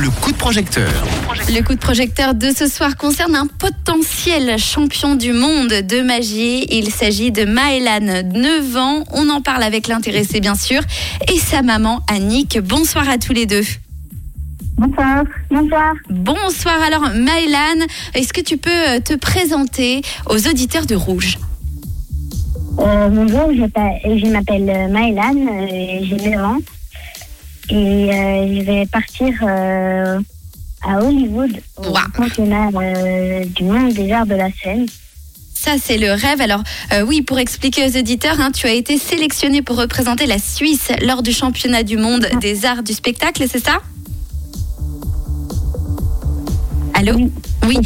le coup de projecteur. Le coup de projecteur de ce soir concerne un potentiel champion du monde de magie. Il s'agit de Maëlan, 9 ans. On en parle avec l'intéressé, bien sûr, et sa maman, Annick. Bonsoir à tous les deux. Bonsoir. Bonsoir. Bonsoir. Alors, Maëlan, est-ce que tu peux euh, te présenter aux auditeurs de Rouge? Euh, bonjour, je, je m'appelle euh, Maëlan, j'ai 9 ans. Et euh, je vais partir euh, à Hollywood au Wow. championnat euh, du monde des arts de la scène. Ça, c'est le rêve. Alors, euh, oui, pour expliquer aux auditeurs, hein, tu as été sélectionné pour représenter la Suisse lors du championnat du monde des arts du spectacle, c'est ça? Allô? Oui, Oui,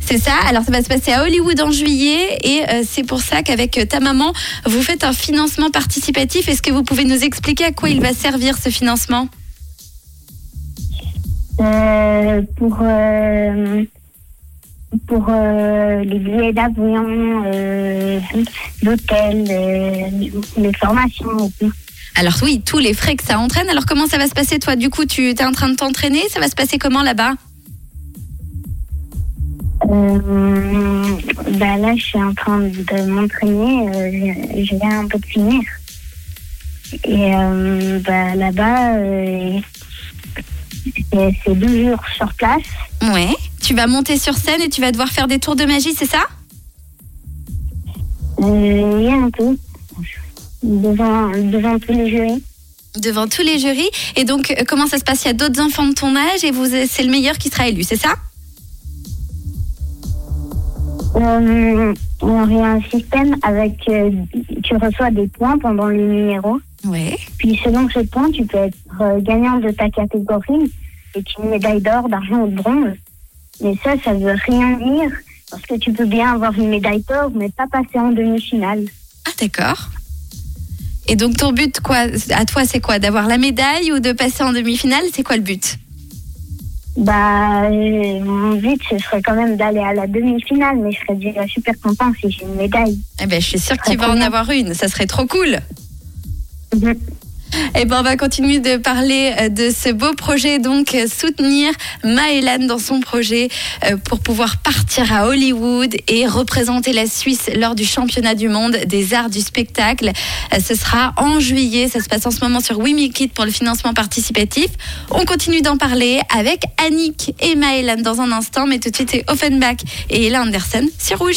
c'est ça. Alors, ça va se passer à Hollywood en juillet et euh, c'est pour ça qu'avec euh, ta maman, vous faites un financement participatif. Est-ce que vous pouvez nous expliquer à quoi il va servir ce financement? Euh, pour euh, pour euh, les billets d'avion, euh, l'hôtel, euh, les formations et tout. Alors oui, tous les frais que ça entraîne. Alors comment ça va se passer toi? Du coup, tu es en train de t'entraîner Ça va se passer comment là-bas? Euh, bah là, je suis en train de m'entraîner. euh, je, viens un peu de finir. Et euh, bah, là-bas, euh, c'est deux jours sur place. Ouais. Tu vas monter sur scène et tu vas devoir faire des tours de magie, c'est ça? Euh, a un peu. Devant, devant tous les jurys. Devant tous les jurys. Et donc, comment ça se passe? Il y a d'autres enfants de ton âge et c'est le meilleur qui sera élu, c'est ça? Euh, alors, il y a un système avec. euh, tu reçois des points pendant les numéros. Ouais. Puis selon ce point, tu peux être euh, gagnant de ta catégorie et une médaille d'or, d'argent ou de bronze. Mais ça, ça veut rien dire parce que tu peux bien avoir une médaille d'or, mais pas passer en demi-finale. Ah, d'accord. Et donc, ton but, quoi, à toi, c'est quoi? D'avoir la médaille ou de passer en demi-finale? C'est quoi le but? Bah, euh, mon but, ce serait quand même d'aller à la demi-finale, mais je serais déjà super content si j'ai une médaille. Eh ben, je suis sûre que tu vas en avoir une. Ça serait trop cool. Mhm. Eh ben, on va continuer de parler euh, de ce beau projet, donc euh, soutenir Maëlan dans son projet euh, pour pouvoir partir à Hollywood et représenter la Suisse lors du championnat du monde des arts du spectacle. Ce sera en juillet, ça se passe en ce moment sur We Make It pour le financement participatif. On continue d'en parler avec Annick et Maëlan dans un instant, mais tout de suite c'est Offenbach et Ella Anderson sur Rouge.